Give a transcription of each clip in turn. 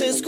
las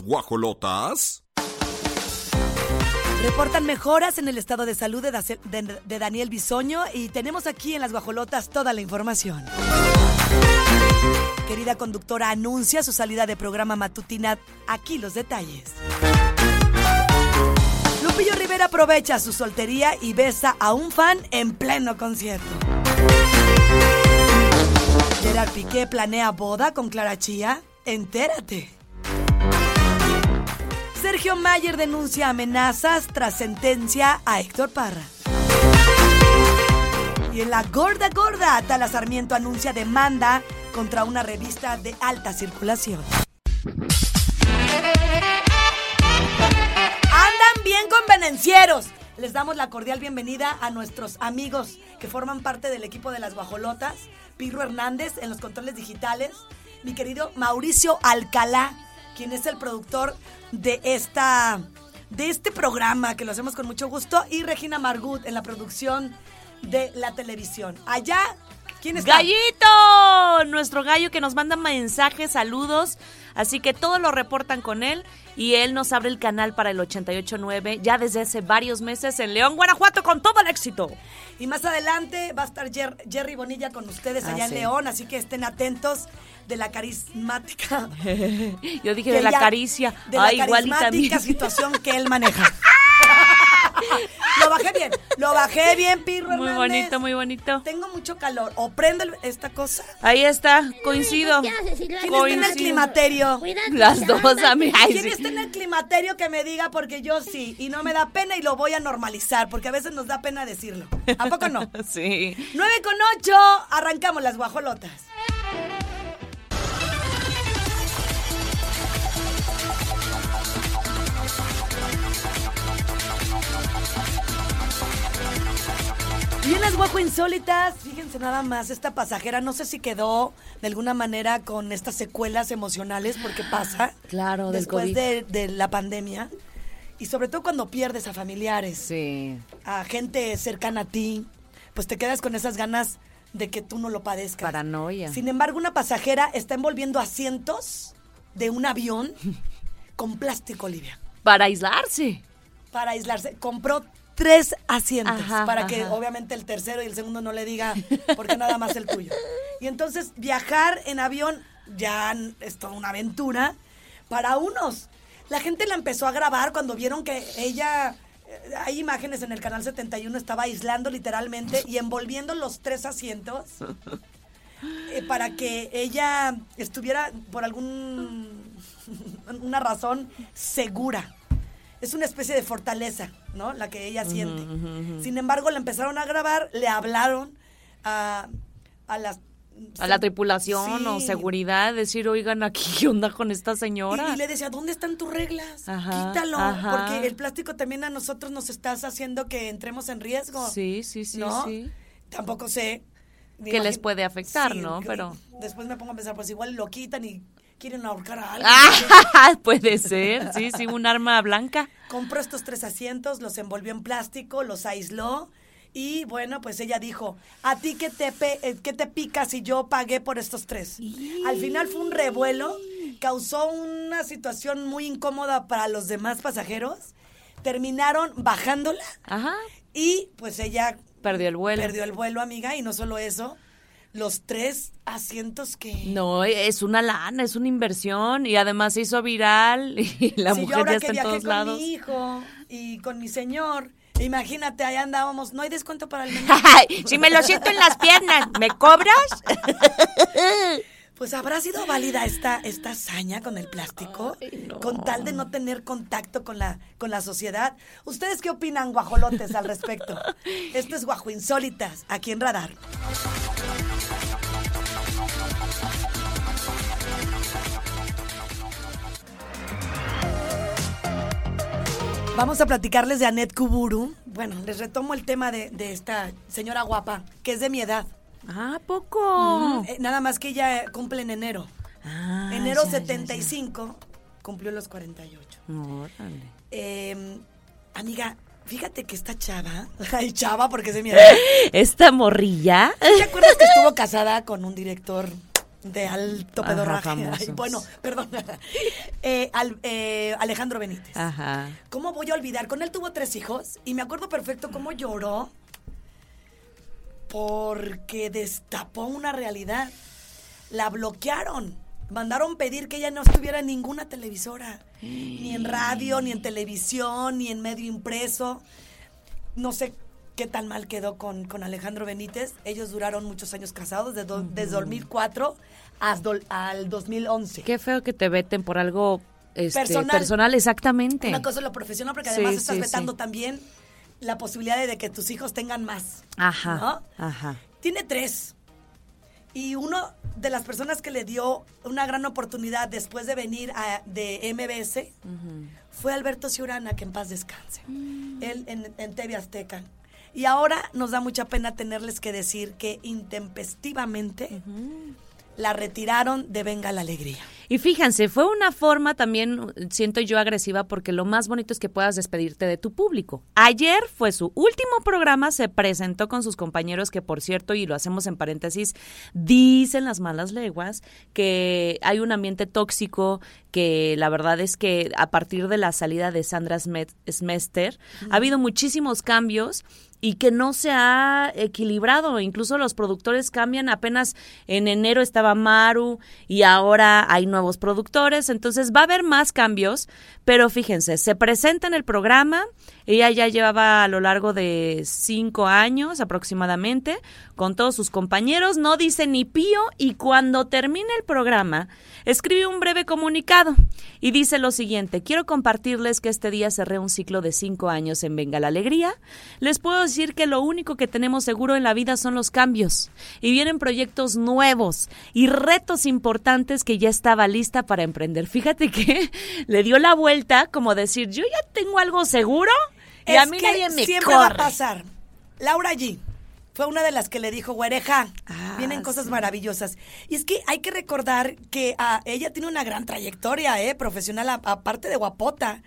guajolotas. Reportan mejoras en el estado de salud de- de Daniel Bisoño y tenemos aquí en las guajolotas toda la información. Querida conductora anuncia su salida de programa matutina. Aquí los detalles. Lupillo Rivera aprovecha su soltería y besa a un fan en pleno concierto. Gerard Piqué planea boda con Clara Chía. Entérate. Sergio Mayer denuncia amenazas tras sentencia a Héctor Parra. Y en la gorda gorda, Tala Sarmiento anuncia demanda contra una revista de alta circulación. Andan bien convenencieros. Les damos la cordial bienvenida a nuestros amigos que forman parte del equipo de las guajolotas. Pirro Hernández en los controles digitales. Mi querido Mauricio Alcalá, quien es el productor de esta de este programa que lo hacemos con mucho gusto y Regina Margut en la producción de la televisión. Allá, ¿quién está? ¡Gallito! Nuestro gallo que nos manda mensajes, saludos. Así que todo lo reportan con él. Y él nos abre el canal para el 889 ya desde hace varios meses en León, Guanajuato, con todo el éxito. Y más adelante va a estar Jer- Jerry Bonilla con ustedes Ah, allá en sí. León, así que estén atentos de la carismática. Yo dije de la ella- caricia. De Ay, la igual y carismática también. situación que él maneja. lo bajé bien, lo bajé bien, Pirro Muy Hernández. bonito, muy bonito. Tengo mucho calor. O prendo esta cosa. Ahí está, coincido. ¿Quién está en el climaterio? Las dos, amigas. Ay, ¿Quién sí. está en el climaterio que me diga? Porque yo sí. Y no me da pena y lo voy a normalizar. Porque a veces nos da pena decirlo. ¿A poco no? Sí. 9 con 8. Arrancamos las guajolotas. Y en las guajo insólitas, fíjense nada más, esta pasajera no sé si quedó de alguna manera con estas secuelas emocionales, porque pasa Claro, del después COVID. de, de la pandemia. Y sobre todo cuando pierdes a familiares, Sí. a gente cercana a ti, pues te quedas con esas ganas de que tú no lo padezcas. Paranoia. Sin embargo, una pasajera está envolviendo asientos de un avión con plástico, Olivia, Para aislarse. para aislarse. Compró tres asientos Ajá, para que obviamente el tercero y el segundo no le diga porque nada más el tuyo. Y entonces viajar en avión ya es toda una aventura para unos. La gente la empezó a grabar cuando vieron que ella eh, hay imágenes en el canal 71 estaba aislando literalmente y envolviendo los tres asientos eh, para que ella estuviera por algún una razón segura. Es una especie de fortaleza, ¿no? La que ella siente. Sin embargo, la empezaron a grabar, le hablaron a, a las A la tripulación o seguridad, decir, oigan, aquí, ¿qué onda con esta señora? Y, y le decía, ¿dónde están tus reglas? Ajá, Quítalo, ajá. porque el plástico también a nosotros nos estás haciendo que entremos en riesgo. Sí, sí, sí, ¿no? sí. Tampoco sé. Que les puede afectar, Sí, ¿no? Pero- Después me pongo a pensar, pues igual lo quitan y quieren ahorcar a alguien. Ah, puede ser, sí, sí, un arma blanca. Compró estos tres asientos, los envolvió en plástico, los aisló. Y bueno, pues ella dijo, ¿a ti qué te, eh, qué te pica si yo pagué por estos tres? Al final fue un revuelo, causó una situación muy incómoda para los demás pasajeros. Terminaron bajándola Ajá. y pues ella Perdió el vuelo. perdió el vuelo, amiga, y no solo eso, los tres asientos que... No, es una lana, es una inversión y además se hizo viral y la si yo mujer ahora ya que está en viajé todos con lados. mi hijo y con mi señor, imagínate, ahí andábamos, no hay descuento para el menú. si me lo siento en las piernas, ¿me cobras? Pues habrá sido válida esta, esta hazaña con el plástico, Ay, no. con tal de no tener contacto con la, con la sociedad. ¿Ustedes qué opinan, guajolotes, al respecto? Esto es Guajo Insólitas, aquí en Radar. Vamos a platicarles de Annette Kuburu. Bueno, les retomo el tema de, de esta señora guapa, que es de mi edad. Ah, poco. Eh, nada más que ella eh, cumple en enero. Ah, enero ya, ya, 75 cumplió los 48. ya. Órale. Eh, amiga, fíjate que esta chava, ay chava porque es de mi edad. Esta morrilla. ¿Te acuerdas que estuvo casada con un director de alto Ajá, pedorraje? Ay, bueno, perdón. Eh, al- eh, Alejandro Benítez. Ajá. ¿Cómo voy a olvidar? Con él tuvo tres hijos y me acuerdo perfecto cómo lloró porque destapó una realidad. La bloquearon. Mandaron pedir que ella no estuviera en ninguna televisora, ni en radio, ni en televisión, ni en medio impreso. No sé qué tan mal quedó con, con Alejandro Benítez. Ellos duraron muchos años casados, de do- desde 2004 hasta al 2011. Qué feo que te veten por algo este, Personal. personal. exactamente. Una cosa es lo profesional, porque Sí, además estás sí, vetando sí. también la posibilidad de que tus hijos tengan más. Ajá. ¿no? Ajá. Tiene tres. Y uno de las personas que le dio una gran oportunidad después de venir a- de MBS fue Alberto Ciurana, que en paz descanse. Mm. Él en, en TV Azteca. Y ahora nos da mucha pena tenerles que decir que intempestivamente la retiraron de Venga la Alegría. Y fíjense, fue una forma también, siento yo, agresiva, porque lo más bonito es que puedas despedirte de tu público. Ayer fue su último programa, se presentó con sus compañeros, que por cierto, y lo hacemos en paréntesis, dicen las malas leguas que hay un ambiente tóxico, que la verdad es que a partir de la salida de Sandra Smet- Smester, ha habido muchísimos cambios y que no se ha equilibrado. Incluso los productores cambian. Apenas en enero estaba Maru y ahora hay nuevos productores. Entonces va a haber más cambios. Pero fíjense, se presenta en el programa. Ella ya llevaba a lo largo de cinco años aproximadamente con todos sus compañeros. No dice ni pío y cuando termina el programa escribe un breve comunicado y dice lo siguiente. Quiero compartirles que este día cerré un ciclo de cinco años en Venga la Alegría. Les puedo decir que lo único que tenemos seguro en la vida son los cambios y vienen proyectos nuevos y retos importantes que ya estaba lista para emprender. Fíjate que le dio la vuelta como decir, yo ya tengo algo seguro y Es a mí que nadie me siempre va a pasar. Laura G. Fue una de las que le dijo, güereja, Ah, vienen cosas sí. maravillosas. Y es que hay que recordar que ah, ella tiene una gran trayectoria, ¿eh? Profesional, aparte de guapota.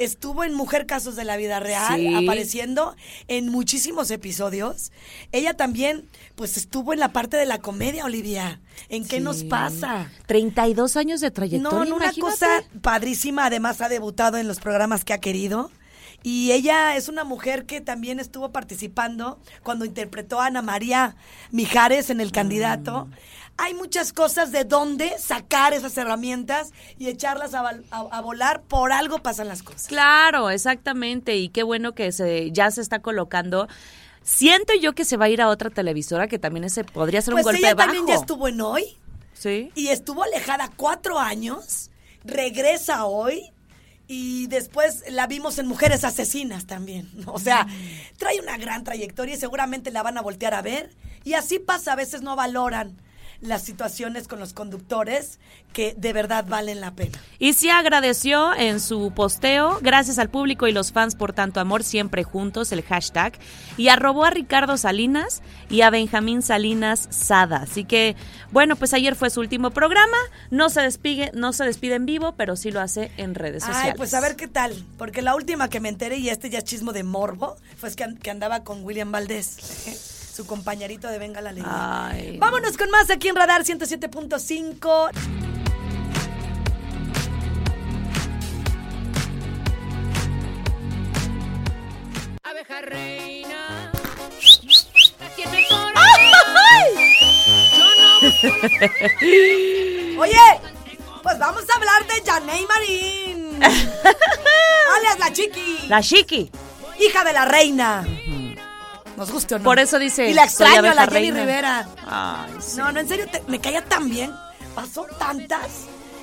Estuvo en Mujer Casos de la Vida Real, Sí. apareciendo en muchísimos episodios. Ella también, pues, estuvo en la parte de la comedia, Olivia. ¿En qué nos pasa? 32 años de trayectoria. No, no, una cosa padrísima. Además, ha debutado en los programas que ha querido. Y ella es una mujer que también estuvo participando cuando interpretó a Ana María Mijares en El Candidato. Mm. Hay muchas cosas de dónde sacar esas herramientas y echarlas a, val- a- a volar. Por algo pasan las cosas. Claro, exactamente. Y qué bueno que se, ya se está colocando. Siento yo que se va a ir a otra televisora que también ese podría ser Pues un golpe ella bajo. también ya estuvo en Hoy Sí. y estuvo alejada cuatro años. Regresa hoy. Y después la vimos en Mujeres Asesinas también. O sea, trae una gran trayectoria y seguramente la van a voltear a ver. Y así pasa, a veces no valoran las situaciones con los conductores que de verdad valen la pena. Y sí agradeció en su posteo, gracias al público y los fans por tanto amor, siempre juntos, el hashtag, y arrobó a Ricardo Salinas y a Benjamín Salinas Sada. Así que, bueno, pues ayer fue su último programa, no se despide, no se despide en vivo, pero sí lo hace en redes sociales. Ay, pues a ver qué tal. Porque la última que me enteré, y este ya es chismo de morbo, fue que, que andaba con William Valdés, su compañerito de Venga la Alegría. Ay. Vámonos con más aquí en Radar 107.5. Abeja reina. Oye, pues vamos a hablar de Janey Marín. alias la Chiqui. La Chiqui. hija de la reina. Nos gusta o no. Por eso dice, Y la extraño a la Jenny reina. Rivera. Ay, sí. No, no, en serio, te- me caía tan bien. pasó tantas,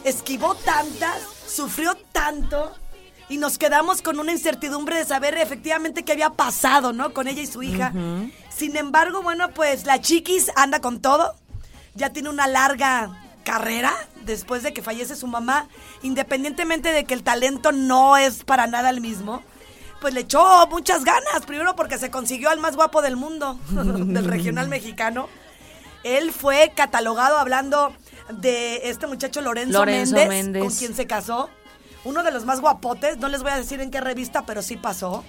esquivó tantas, sufrió tanto y nos quedamos con una incertidumbre de saber efectivamente qué había pasado, ¿no? Con ella y su hija. Sin embargo, bueno, pues la chiquis anda con todo. Ya tiene una larga carrera después de que fallece su mamá, independientemente de que el talento no es para nada el mismo. Pues le echó muchas ganas, primero porque se consiguió al más guapo del mundo, del regional mexicano. Él fue catalogado hablando de este muchacho Lorenzo, Lorenzo Méndez, Méndez. con quien se casó. Uno de los más guapotes, no les voy a decir en qué revista, pero sí pasó.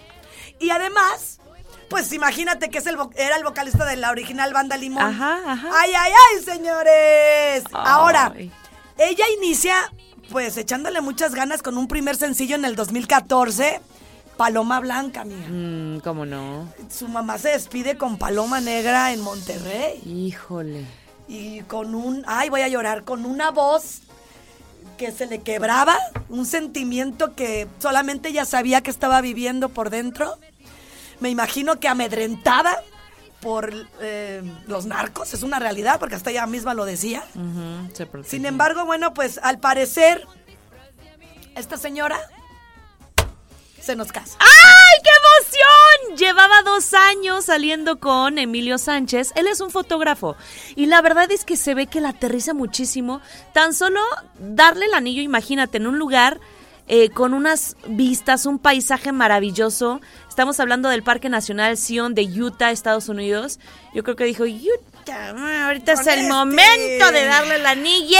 Y además, pues imagínate que es el era el vocalista de la original banda Limón. Ajá, ajá. ¡Ay, ay, ay, señores! Ahora, ella inicia, pues, echándole muchas ganas con un primer sencillo en el 2014, Paloma Blanca, mía. Mm, ¿Cómo no? Su mamá se despide con Paloma Negra en Monterrey. Híjole. Y con un, ay, voy a llorar, con una voz que se le quebraba, un sentimiento que solamente ella sabía que estaba viviendo por dentro. Me imagino que amedrentada por eh, los narcos, es una realidad, porque hasta ella misma lo decía. Sin embargo, bueno, pues al parecer, esta señora se nos casa. ¡Ay, qué emoción! Llevaba dos años saliendo con Emilio Sánchez. Él es un fotógrafo. Y la verdad es que se ve que la aterriza muchísimo. Tan solo darle el anillo, imagínate, en un lugar eh, con unas vistas, un paisaje maravilloso. Estamos hablando del Parque Nacional Zion de Utah, Estados Unidos. Yo creo que dijo, Utah, ahorita es el este". momento de darle el anillo.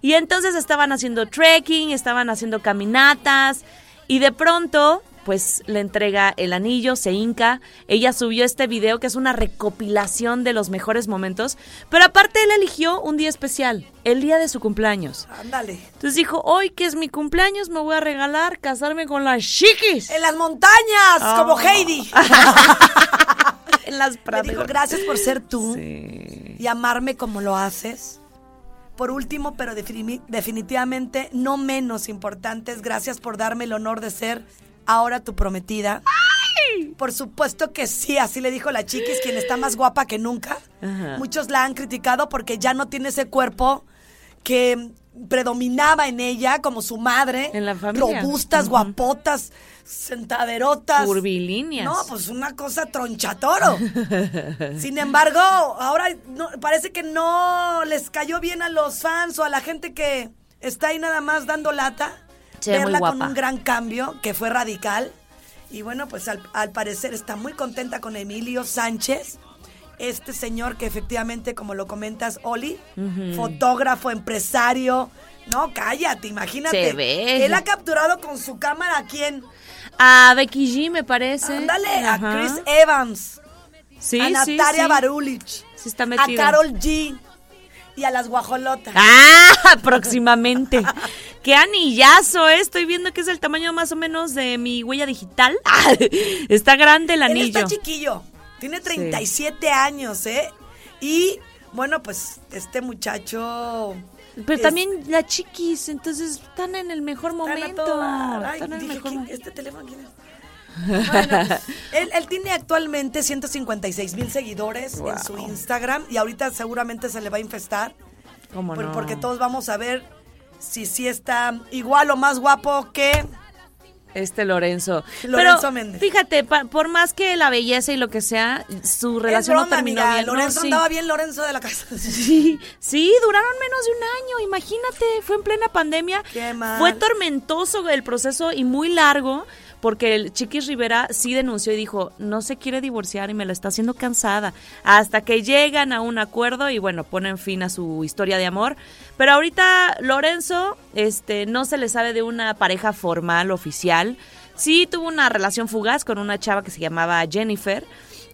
Y entonces estaban haciendo trekking, estaban haciendo caminatas y de pronto pues le entrega el anillo, se hinca, ella subió este video que es una recopilación de los mejores momentos, pero aparte él eligió un día especial, el día de su cumpleaños. Ándale. Entonces dijo, hoy que es mi cumpleaños me voy a regalar casarme con las chiquis. En las montañas, Ah. como Heidi. En las Me praderas. dijo, gracias por ser tú Sí. y amarme como lo haces. Por último, pero defini- definitivamente no menos importantes, gracias por darme el honor de ser ahora tu prometida. Por supuesto que sí, así le dijo la chiquis, quien está más guapa que nunca. Ajá. Muchos la han criticado porque ya no tiene ese cuerpo que predominaba en ella, como su madre. En la familia. Robustas, guapotas, sentaderotas. Curvilíneas. No, pues una cosa tronchatoro. Sin embargo, ahora no- parece que no les cayó bien a los fans o a la gente que está ahí nada más dando lata. Verla con un gran cambio que fue radical. Y bueno, pues al, al parecer está muy contenta con Emilio Sánchez. Este señor que efectivamente, como lo comentas, Oli, fotógrafo, empresario. No, cállate, imagínate. Se ve. Él ha capturado con su cámara a quién. A Becky G me parece. Ándale, Ajá. a Chris Evans. Sí, a Natalia sí. Barulich. Sí está a metida. Carol G. Y a las guajolotas. Ah, próximamente. Qué anillazo, ¿eh? Estoy viendo que es el tamaño más o menos de mi huella digital. Está grande el Él anillo. está chiquillo. Tiene 37 años, ¿eh? Y bueno, pues este muchacho. Pero es- también la chiquis, entonces están en el mejor están momento. Ay, Están en el dije, mejor ¿quién- momento. ¿Este teléfono quién es? Bueno, pues, él, él tiene actualmente 156 mil seguidores en su Instagram y ahorita seguramente se le va a infestar. ¿Cómo por- no? Porque todos vamos a ver si sí está igual o más guapo que Este Lorenzo. Lorenzo Pero, Méndez. Fíjate, pa- por más que la belleza y lo que sea, su relación broma, no terminó amiga. bien. ¿no? Lorenzo Sí. andaba bien Lorenzo de la casa. Sí, sí, duraron menos de un año, imagínate, fue en plena pandemia. Qué mal. Fue tormentoso el proceso y muy largo, porque el Chiquis Rivera sí denunció y dijo, no se quiere divorciar y me la está haciendo cansada. Hasta que llegan a un acuerdo y bueno, ponen fin a su historia de amor. Pero ahorita Lorenzo, este, no se le sabe de una pareja formal, oficial. Sí tuvo una relación fugaz con una chava que se llamaba Jennifer.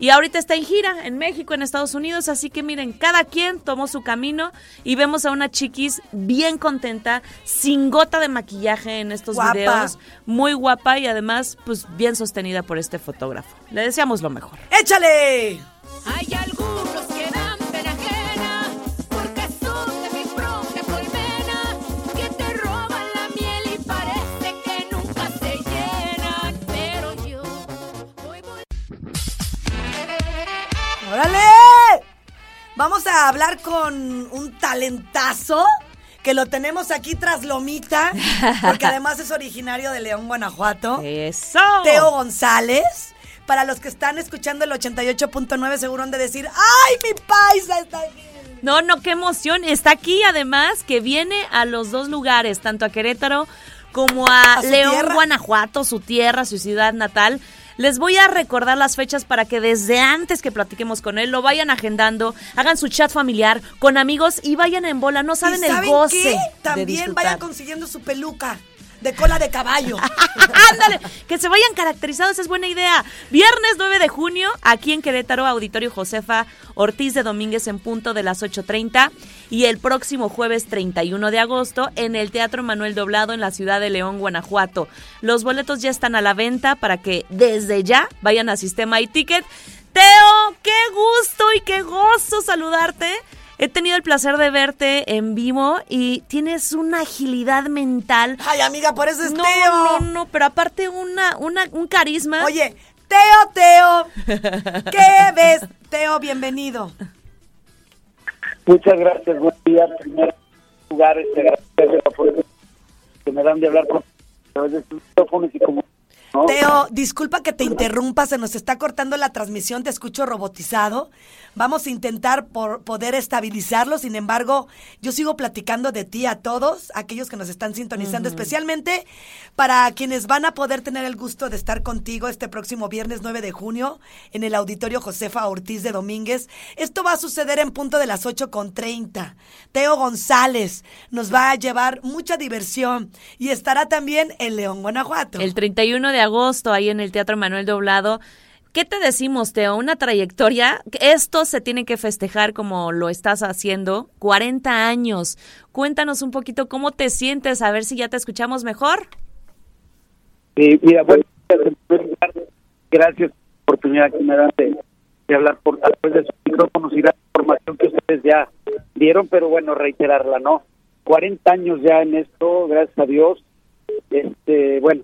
Y ahorita está en gira en México, en Estados Unidos, así que miren, cada quien tomó su camino y vemos a una chiquis bien contenta, sin gota de maquillaje en estos Guapa. videos, muy guapa y además pues bien sostenida por este fotógrafo. Le deseamos lo mejor. ¡Échale! Hay algunos ¡Órale! Vamos a hablar con un talentazo que lo tenemos aquí tras Lomita, porque además es originario de León, Guanajuato. Eso. Teo González. Para los que están escuchando el 88.9 seguro han de decir, ¡ay, mi paisa está aquí! No, no, qué emoción. Está aquí además que viene a los dos lugares, tanto a Querétaro como a, ¿A su León, tierra? Guanajuato, su tierra, su ciudad natal. Les voy a recordar las fechas para que desde antes que platiquemos con él lo vayan agendando, hagan su chat familiar con amigos y vayan en bola. No saben ¿Y el goce. qué? También vayan consiguiendo su peluca de cola de caballo. Ándale, que se vayan caracterizados, es buena idea. Viernes 9 de junio, aquí en Querétaro, Auditorio Josefa Ortiz de Domínguez en punto de las 8.30. Y el próximo jueves 31 de agosto en el Teatro Manuel Doblado en la ciudad de León, Guanajuato. Los boletos ya están a la venta para que desde ya vayan a Sistema y Ticket. Teo, qué gusto y qué gozo saludarte. He tenido el placer de verte en vivo y tienes una agilidad mental Ay, amiga, por eso es no, Teo. no, no, pero aparte una, una, un carisma. Oye, Teo, Teo. ¿Qué ves? Teo, bienvenido. Muchas gracias, buen día. En primer lugar, este, gracias por la oportunidad que me dan de hablar con a través de sus micrófonos y como ¿no? Teo, disculpa que te interrumpa, se nos está cortando la transmisión, te escucho robotizado. Vamos a intentar por poder estabilizarlo, sin embargo, yo sigo platicando de ti a todos, aquellos que nos están sintonizando, especialmente para quienes van a poder tener el gusto de estar contigo este próximo viernes 9 de junio en el Auditorio Josefa Ortiz de Domínguez. Esto va a suceder en punto de las 8 con 30. Teo González nos va a llevar mucha diversión y estará también en León, Guanajuato. El 31 de agosto, ahí en el Teatro Manuel Doblado. ¿Qué te decimos, Teo? Una trayectoria. Esto se tiene que festejar como lo estás haciendo. 40 años. Cuéntanos un poquito cómo te sientes, a ver si ya te escuchamos mejor. Sí, mira, bueno, lugar, gracias por la oportunidad que me dan de, de hablar por a de sus micrófonos y la información que ustedes ya dieron, pero bueno, reiterarla, ¿no? 40 años ya en esto, gracias a Dios. Este, bueno,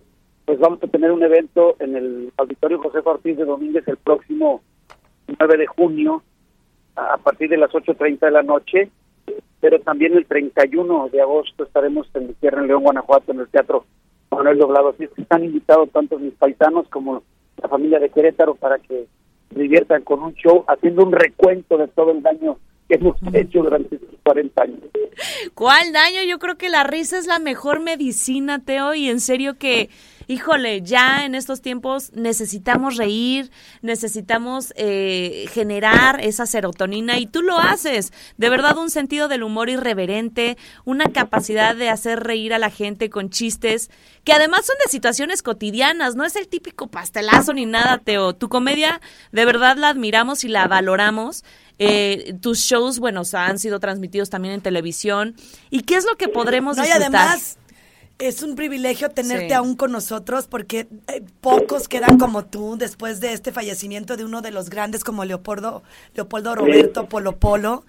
pues vamos a tener un evento en el Auditorio José Ortiz de Domínguez el próximo 9 de junio a partir de las 8.30 de la noche, pero también el 31 de agosto estaremos en mi tierra en León, Guanajuato, en el Teatro Manuel Doblado. Así es que están invitados tanto mis paisanos como la familia de Querétaro para que se diviertan con un show, haciendo un recuento de todo el daño que hemos hecho durante estos 40 años. ¿Cuál daño? Yo creo que la risa es la mejor medicina, Teo, y en serio que, híjole, ya en estos tiempos necesitamos reír, necesitamos eh, generar esa serotonina y tú lo haces. De verdad, un sentido del humor irreverente, una capacidad de hacer reír a la gente con chistes, que además son de situaciones cotidianas, no es el típico pastelazo ni nada, Teo. Tu comedia, de verdad la admiramos y la valoramos. Eh, tus shows, bueno, han sido transmitidos también en televisión. ¿Y qué es lo que podremos No, y disfrutar? además es un privilegio tenerte Sí. aún con nosotros porque eh, pocos quedan como tú después de este fallecimiento de uno de los grandes como Leopoldo, Leopoldo Roberto Polo Polo,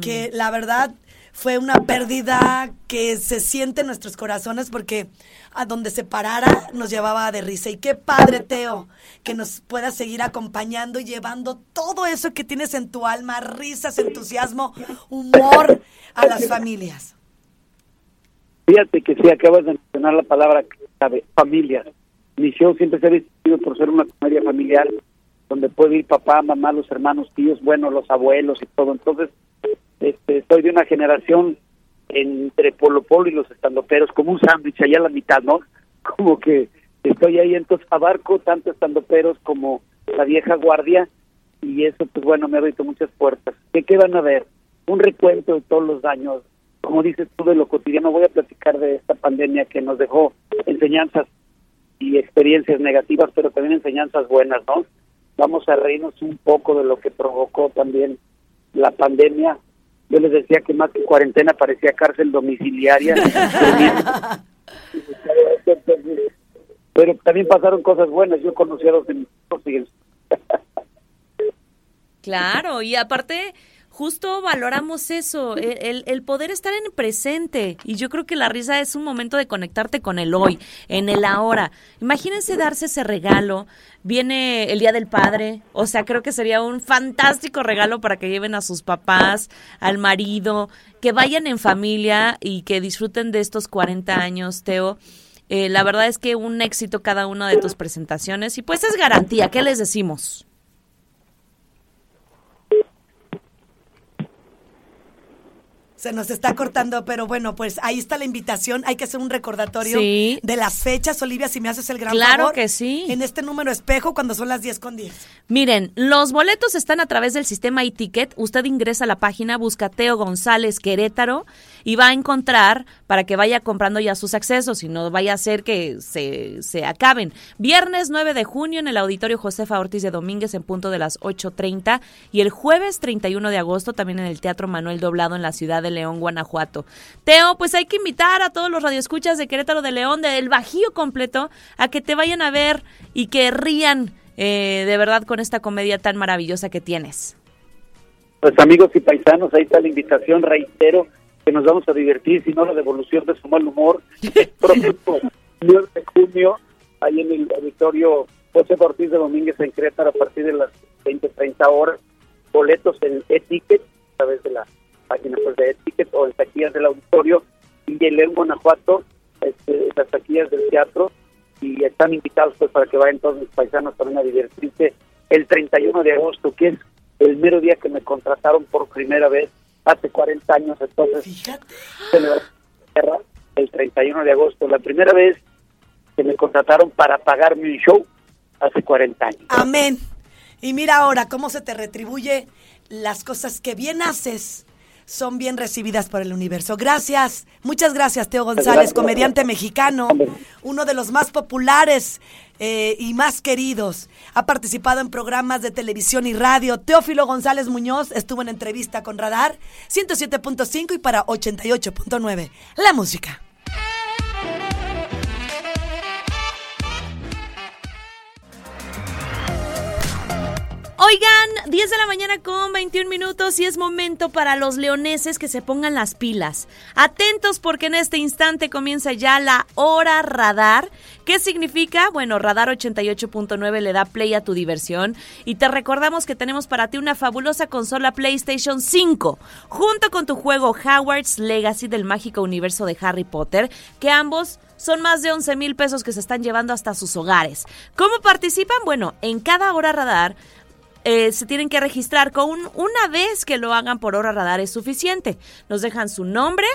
que la verdad fue una pérdida que se siente en nuestros corazones porque a donde se parara nos llevaba de risa. Y qué padre, Teo, que nos puedas seguir acompañando y llevando todo eso que tienes en tu alma, risas, entusiasmo, humor a las familias. Fíjate que sí, acabas de mencionar la palabra clave, familia. Mi siempre se ha distinguido por ser una comedia familiar, donde puede ir papá, mamá, los hermanos, tíos, bueno, los abuelos y todo. Entonces, este, soy de una generación entre Polo Polo y los estandoperos, como un sándwich allá a la mitad, ¿no? Como que estoy ahí, entonces abarco tanto estandoperos como la vieja guardia, y eso, pues bueno, me ha abierto muchas puertas. ¿Qué, qué van a ver? Un recuento de todos los daños, como dices tú, de lo cotidiano. Voy a platicar de esta pandemia que nos dejó enseñanzas y experiencias negativas, pero también enseñanzas buenas, ¿no? Vamos a reírnos un poco de lo que provocó también la pandemia. Yo les decía que más que cuarentena parecía cárcel domiciliaria. pero también pasaron cosas buenas. Yo conocí a los de mis hijos Claro, y aparte, justo valoramos eso, el, el- poder estar en el presente. Y yo creo que la risa es un momento de conectarte con el hoy, en el ahora. Imagínense darse ese regalo. Viene el Día del Padre, o sea, creo que sería un fantástico regalo para que lleven a sus papás, al marido, que vayan en familia y que disfruten de estos 40 años, Teo. Eh, la verdad es que un éxito cada una de tus presentaciones y pues es garantía, ¿qué les decimos? Se nos está cortando, pero bueno, pues ahí está la invitación. Hay que hacer un recordatorio Sí. de las fechas, Olivia, si me haces el gran Claro favor. que sí. En este número espejo cuando son las 10 con 10. Miren, los boletos están a través del sistema e-ticket. Usted ingresa a la página, busca Teo González Querétaro y va a encontrar para que vaya comprando ya sus accesos y no vaya a ser que se, se acaben. Viernes 9 de junio en el Auditorio Josefa Ortiz de Domínguez en punto de las 8.30 y el jueves 31 de agosto también en el Teatro Manuel Doblado en la ciudad de León, Guanajuato. Teo, pues hay que invitar a todos los radioescuchas de Querétaro de León, del Bajío completo, a que te vayan a ver y que rían eh, de verdad con esta comedia tan maravillosa que tienes. Pues amigos y paisanos, ahí está la invitación, reitero, que nos vamos a divertir, si no la devolución de su mal humor, el próximo 9 de junio, ahí en el auditorio José Ortiz de Domínguez en Querétaro a partir de las 20, 30 horas, boletos en e-ticket, a través de la página pues, de e-ticket o en taquillas del auditorio, y en León, Guanajuato, este, las taquillas del teatro, y están invitados pues para que vayan todos mis paisanos también a divertirse el 31 de agosto, que es el mero día que me contrataron por primera vez hace 40 años, entonces Fíjate. el 31 de agosto, la primera vez que me contrataron para pagarme un show hace 40 años. Amén. Y mira ahora cómo se te retribuye las cosas que bien haces. Son bien recibidas por el universo. Gracias, muchas gracias, Teo González, comediante mexicano, uno de los más populares eh, y más queridos. Ha participado en programas de televisión y radio. Teófilo González Muñoz estuvo en entrevista con Radar 107.5 y para 88.9. La música. Oigan, 10 de la mañana con 21 minutos y es momento para los leoneses que se pongan las pilas. Atentos porque en este instante comienza ya la hora radar. ¿Qué significa? Bueno, Radar 88.9 le da play a tu diversión y te recordamos que tenemos para ti una fabulosa consola PlayStation 5 junto con tu juego Howard's Legacy del mágico universo de Harry Potter, que ambos son más de 11 mil pesos que se están llevando hasta sus hogares. ¿Cómo participan? Bueno, en cada hora radar eh, se tienen que registrar con un- una vez que lo hagan por hora radar es suficiente. Nos dejan su nombre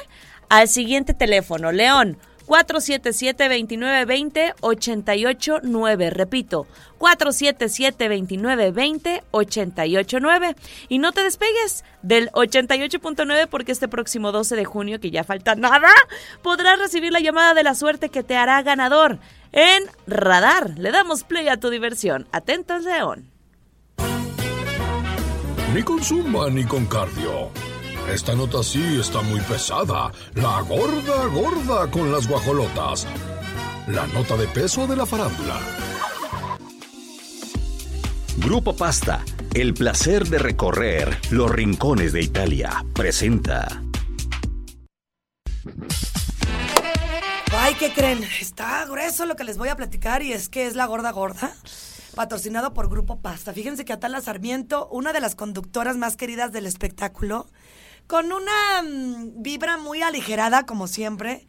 al siguiente teléfono, León. 477-2920-889. Repito, 477-2920-889. Y no te despegues del 88.9 porque este próximo 12 de junio, que ya falta nada, podrás recibir la llamada de la suerte que te hará ganador. En Radar, le damos play a tu diversión. Atentos, León. Ni con zumba ni con cardio. Esta nota sí está muy pesada. La gorda gorda con las guajolotas. La nota de peso de la farándula. Grupo Pasta, el placer de recorrer los rincones de Italia, presenta. Ay, ¿qué creen? Está grueso lo que les voy a platicar y es que es la gorda gorda, patrocinado por Grupo Pasta. Fíjense que Atala Sarmiento, una de las conductoras más queridas del espectáculo, con una mm, vibra muy aligerada, como siempre,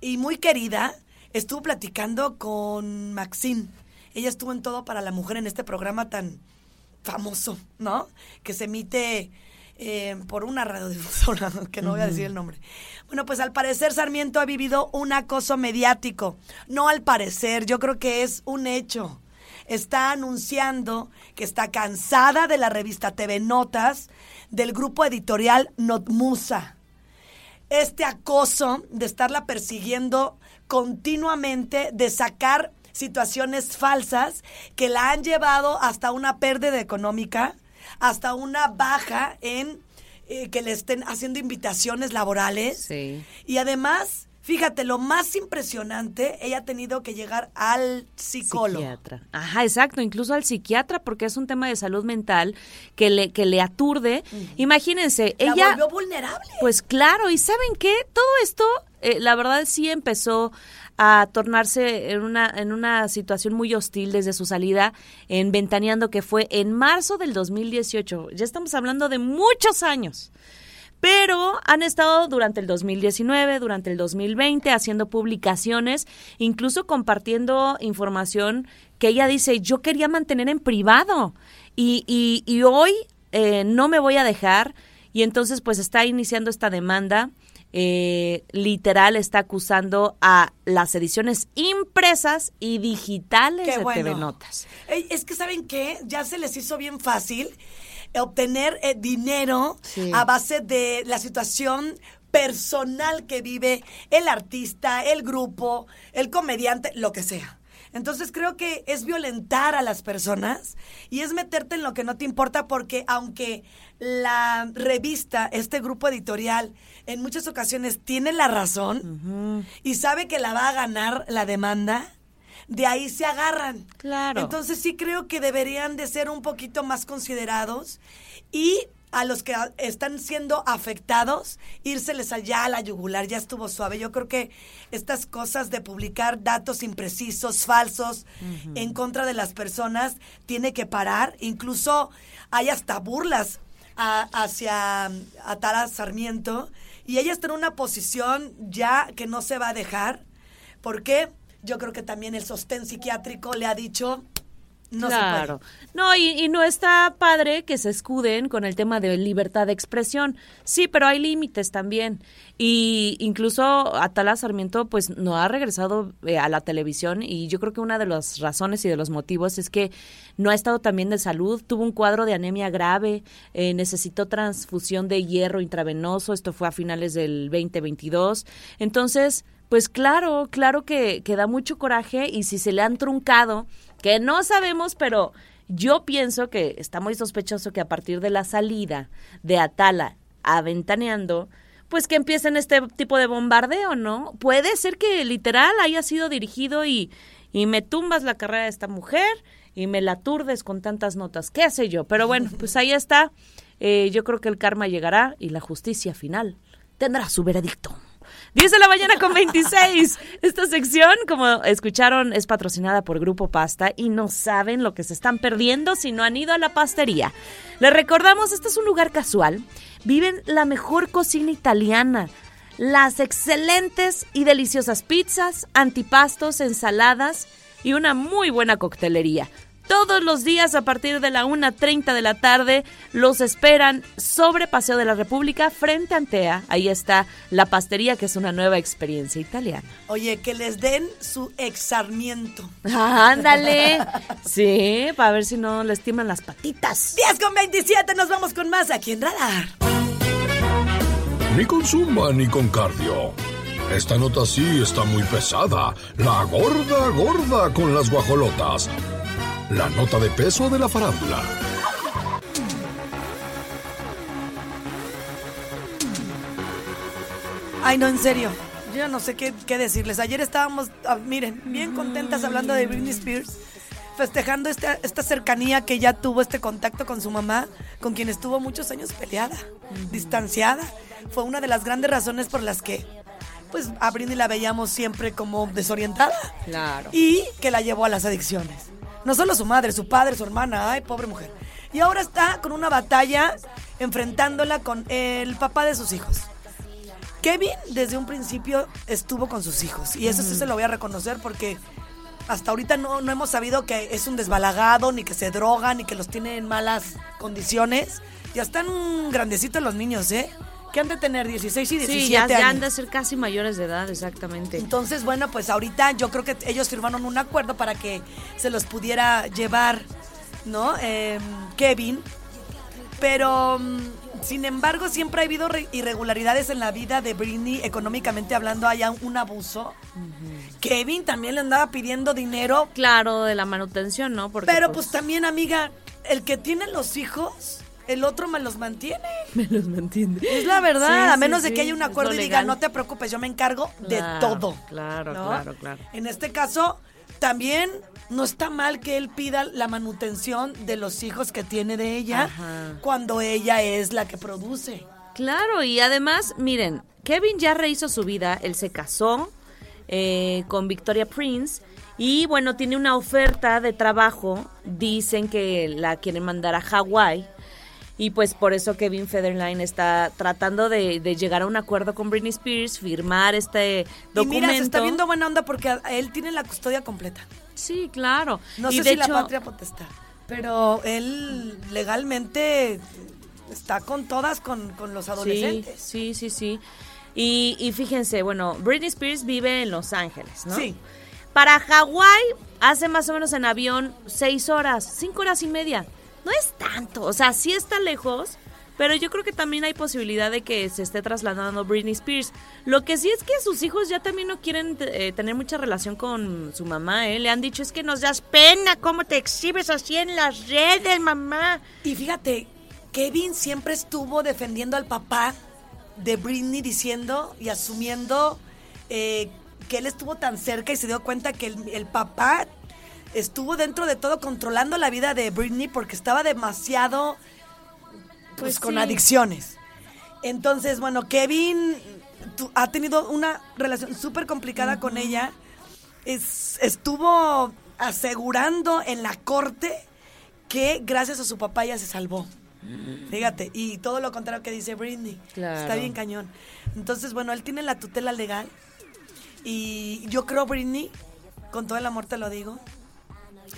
y muy querida, estuvo platicando con Maxine. Ella estuvo en Todo para la Mujer en este programa tan famoso, ¿no? Que se emite eh, por una radiodifusora, que no voy a decir el nombre. Bueno, pues al parecer Sarmiento ha vivido un acoso mediático. No al parecer, yo creo que es un hecho. Está anunciando que está cansada de la revista TV Notas, del grupo editorial Notmusa este acoso de estarla persiguiendo continuamente, de sacar situaciones falsas que la han llevado hasta una pérdida económica, hasta una baja en eh, que le estén haciendo invitaciones laborales. Sí. Y además, Fíjate, lo más impresionante, ella ha tenido que llegar al psicólogo. Psiquiatra. Ajá, exacto, incluso al psiquiatra porque es un tema de salud mental que le que le aturde. Imagínense, La ella volvió vulnerable. Pues claro, y ¿saben qué? Todo esto, eh, la verdad sí empezó a tornarse en una, en una situación muy hostil desde su salida en Ventaneando, que fue en marzo del 2018. Ya estamos hablando de muchos años. Pero han estado durante el 2019, durante el 2020, haciendo publicaciones, incluso compartiendo información que ella dice, yo quería mantener en privado. Y, y, y hoy eh, no me voy a dejar. Y entonces pues está iniciando esta demanda. Eh, literal está acusando a las ediciones impresas y digitales Qué de bueno. TV Notas. Ey, es que, ¿saben qué? Ya se les hizo bien fácil obtener eh, dinero Sí. a base de la situación personal que vive el artista, el grupo, el comediante, lo que sea. Entonces creo que es violentar a las personas y es meterte en lo que no te importa porque aunque la revista, este grupo editorial, en muchas ocasiones tiene la razón y sabe que la va a ganar la demanda, de ahí se agarran. Claro. Entonces sí creo que deberían de ser un poquito más considerados y a los que a- están siendo afectados, írseles allá a la yugular, ya estuvo suave. Yo creo que estas cosas de publicar datos imprecisos, falsos, en contra de las personas, tiene que parar. Incluso hay hasta burlas a- hacia Atara Sarmiento y ella está en una posición ya que no se va a dejar. porque Yo creo que también el sostén psiquiátrico le ha dicho, no claro. No, y, y no está padre que se escuden con el tema de libertad de expresión. Sí, pero hay límites también. Y incluso Atala Sarmiento, pues, no ha regresado eh, a la televisión. Y yo creo que una de las razones y de los motivos es que no ha estado también de salud. Tuvo un cuadro de anemia grave, eh, necesitó transfusión de hierro intravenoso. Esto fue a finales del 2022. Entonces, pues claro, claro que, que da mucho coraje. Y si se le han truncado que no sabemos, pero yo pienso que está muy sospechoso que a partir de la salida de Atala aventaneando, pues que empiecen este tipo de bombardeo, ¿no? Puede ser que literal haya sido dirigido y, y me tumbas la carrera de esta mujer y me la aturdes con tantas notas, qué sé yo, pero bueno, pues ahí está. Eh, yo creo que el karma llegará y la justicia final tendrá su veredicto. 10 de la mañana con 26. Esta sección, como escucharon, es patrocinada por Grupo Pasta y no saben lo que se están perdiendo si no han ido a la pastería. Les recordamos, este es un lugar casual. Viven la mejor cocina italiana. Las excelentes y deliciosas pizzas, antipastos, ensaladas y una muy buena coctelería. Todos los días a partir de la 1.30 de la tarde los esperan sobre Paseo de la República frente a Antea. Ahí está la pastería que es una nueva experiencia italiana. Oye, que les den su exarmiento. Ah, ándale. Sí, para ver si no les tiemblan las patitas. 10 con 27, nos vamos con más aquí en Radar. Ni con zumba ni con cardio. Esta nota sí está muy pesada. La gorda gorda con las guajolotas. La nota de peso de la farándula. Ay, no, en serio. Yo no sé qué, qué decirles. Ayer estábamos, ah, miren, bien contentas hablando de Britney Spears, festejando esta, esta cercanía que ya tuvo, este contacto con su mamá, con quien estuvo muchos años peleada, distanciada. Fue una de las grandes razones por las que, pues, a Britney la veíamos siempre como desorientada. Claro. Y que la llevó a las adicciones. No solo su madre, su padre, su hermana, ay, pobre mujer. Y ahora está con una batalla enfrentándola con el papá de sus hijos. Kevin desde un principio estuvo con sus hijos y eso sí se lo voy a reconocer porque hasta ahorita no, no hemos sabido que es un desbalagado, ni que se droga, ni que los tiene en malas condiciones. Ya están grandecitos los niños, ¿eh? Que han de tener 16 y 17 Sí, ya, ya años. han de ser casi mayores de edad, exactamente. Entonces, bueno, pues ahorita yo creo que ellos firmaron un acuerdo para que se los pudiera llevar, ¿no? Em, Kevin. Pero, mm, sin embargo, siempre ha habido re- irregularidades en la vida de Britney, económicamente hablando, hay un abuso. Kevin también le andaba pidiendo dinero, Claro, de la manutención, ¿no? Porque, pero pues también, amiga, el que tiene los hijos, el otro me los mantiene. Me los mantiene. Es la verdad, Sí, a sí, menos de que haya un acuerdo y diga, no te preocupes, yo me encargo de todo. claro, ¿no? claro, claro. En este caso, también no está mal que él pida la manutención de los hijos que tiene de ella Ajá. cuando ella es la que produce. Claro, y además, miren, Kevin ya rehizo su vida, él se casó eh, con Victoria Prince y bueno, tiene una oferta de trabajo, dicen que la quieren mandar a Hawái y pues por eso Kevin Federline está tratando de, de llegar a un acuerdo con Britney Spears, firmar este Y documento. mira, se está viendo buena onda porque a- él tiene la custodia completa. Sí, claro. No y sé de si la patria potestad, pero él legalmente está con todas, con, con los adolescentes. Sí, sí, sí, sí. Y, y fíjense, bueno, Britney Spears vive en Los Ángeles, ¿no? Sí. Para Hawái hace más o menos en avión seis horas, cinco horas y media. No es tanto, o sea, sí está lejos, pero yo creo que también hay posibilidad de que se esté trasladando Britney Spears. Lo que sí es que sus hijos ya también no quieren eh, tener mucha relación con su mamá, ¿eh? Le han dicho, es que nos das pena cómo te exhibes así en las redes, mamá. Y fíjate, Kevin siempre estuvo defendiendo al papá de Britney diciendo y asumiendo eh, que él estuvo tan cerca y se dio cuenta que el, el papá estuvo dentro de todo controlando la vida de Britney porque estaba demasiado pues, Pues con sí. adicciones. Entonces, bueno, Kevin tu- ha tenido una relación súper complicada con ella. Es- estuvo asegurando en la corte que gracias a su papá ella se salvó. Fíjate, y todo lo contrario que dice Britney. Claro. Está bien cañón. Entonces, bueno, él tiene la tutela legal. Y yo creo, Britney, con todo el amor te lo digo,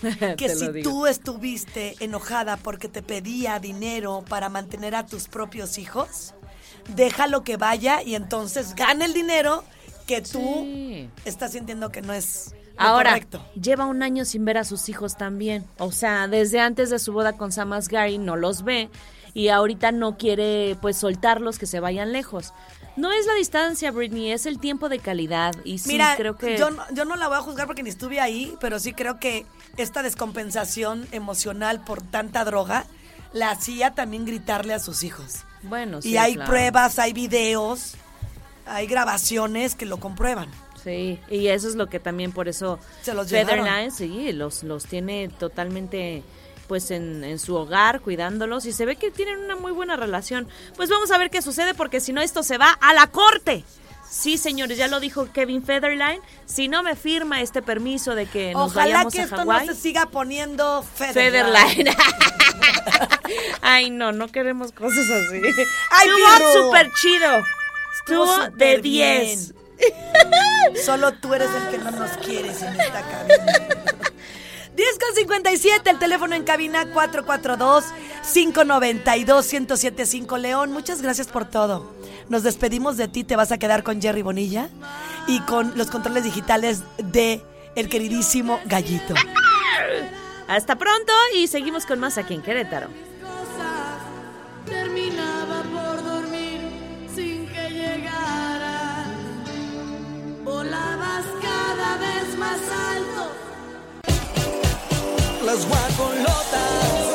que si digo. tú estuviste enojada porque te pedía dinero para mantener a tus propios hijos, déjalo que vaya y entonces gane el dinero que tú Sí. estás sintiendo que no es Ahora, correcto. lleva un año sin ver a sus hijos también. O sea, desde antes de su boda con Sam Asghari no los ve y ahorita no quiere pues soltarlos que se vayan lejos. No es la distancia, Britney, es el tiempo de calidad y sí Mira, creo que yo, no- yo no la voy a juzgar porque ni estuve ahí, pero sí creo que esta descompensación emocional por tanta droga la hacía también gritarle a sus hijos. bueno, y sí, hay claro. pruebas, hay videos, hay grabaciones que lo comprueban. Sí, y eso es lo que también por eso Se los. Featherline, sí, los, los tiene totalmente pues en, en su hogar, cuidándolos, y se ve que tienen una muy buena relación. Pues vamos a ver qué sucede, porque si no esto se va a la corte. Sí, señores, ya lo dijo Kevin Federline, si no me firma este permiso de que nos Ojalá vayamos que a esto Hawái. no se siga poniendo Federline. Federline. Ay, no, no queremos cosas así. Ay, Estuvo súper chido. Estuvo de súper 10. bien. Solo tú eres el que no nos quieres en esta cabina. 10 con 57, el teléfono en cabina 442-592-1075. León, muchas gracias por todo. Nos despedimos de ti, te vas a quedar con Jerry Bonilla y con los controles digitales de el queridísimo Gallito. Hasta pronto y seguimos con más aquí en Querétaro. las guacolotas.